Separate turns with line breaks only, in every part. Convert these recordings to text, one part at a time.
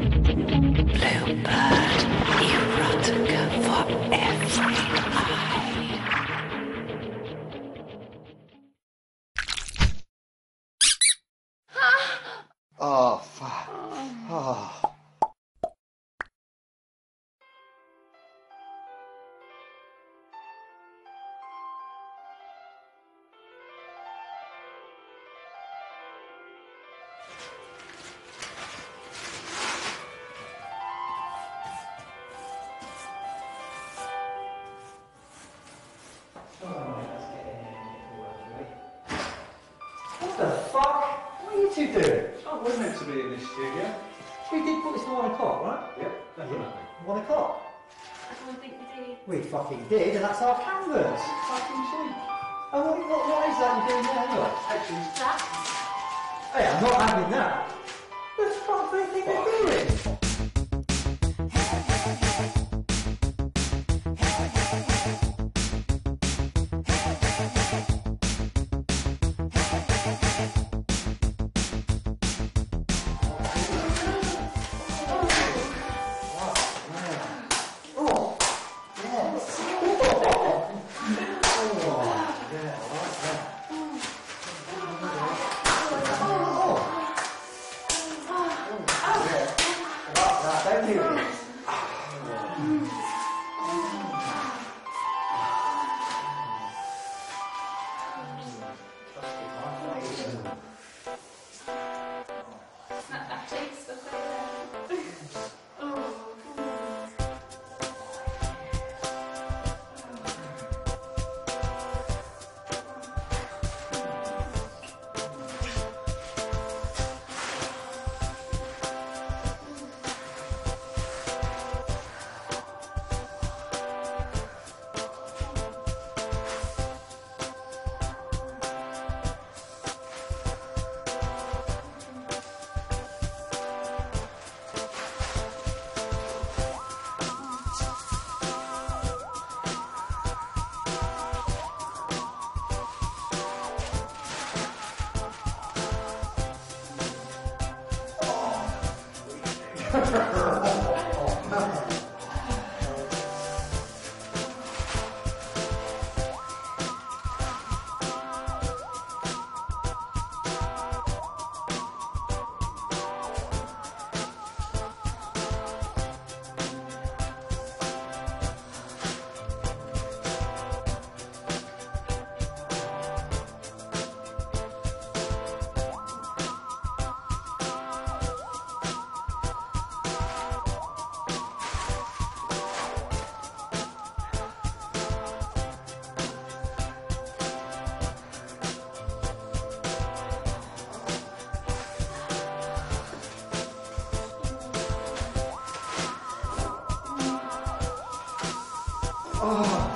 Bluebird erotica for every.
Fuck?
What are you two doing?
Oh, we're meant to be in this studio.
We did put this at one o'clock, right?
Yep, definitely.
One o'clock.
I don't think we did.
We fucking did, and that's our canvas.
Fucking cheap.
And what, what, what is that you're doing there anyway?
Actually,
That
Hey, I'm not having that. What the fuck do you think you're doing? Right, don't
Ha ha ha! Oh.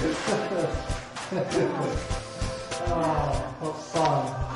oh, what fun.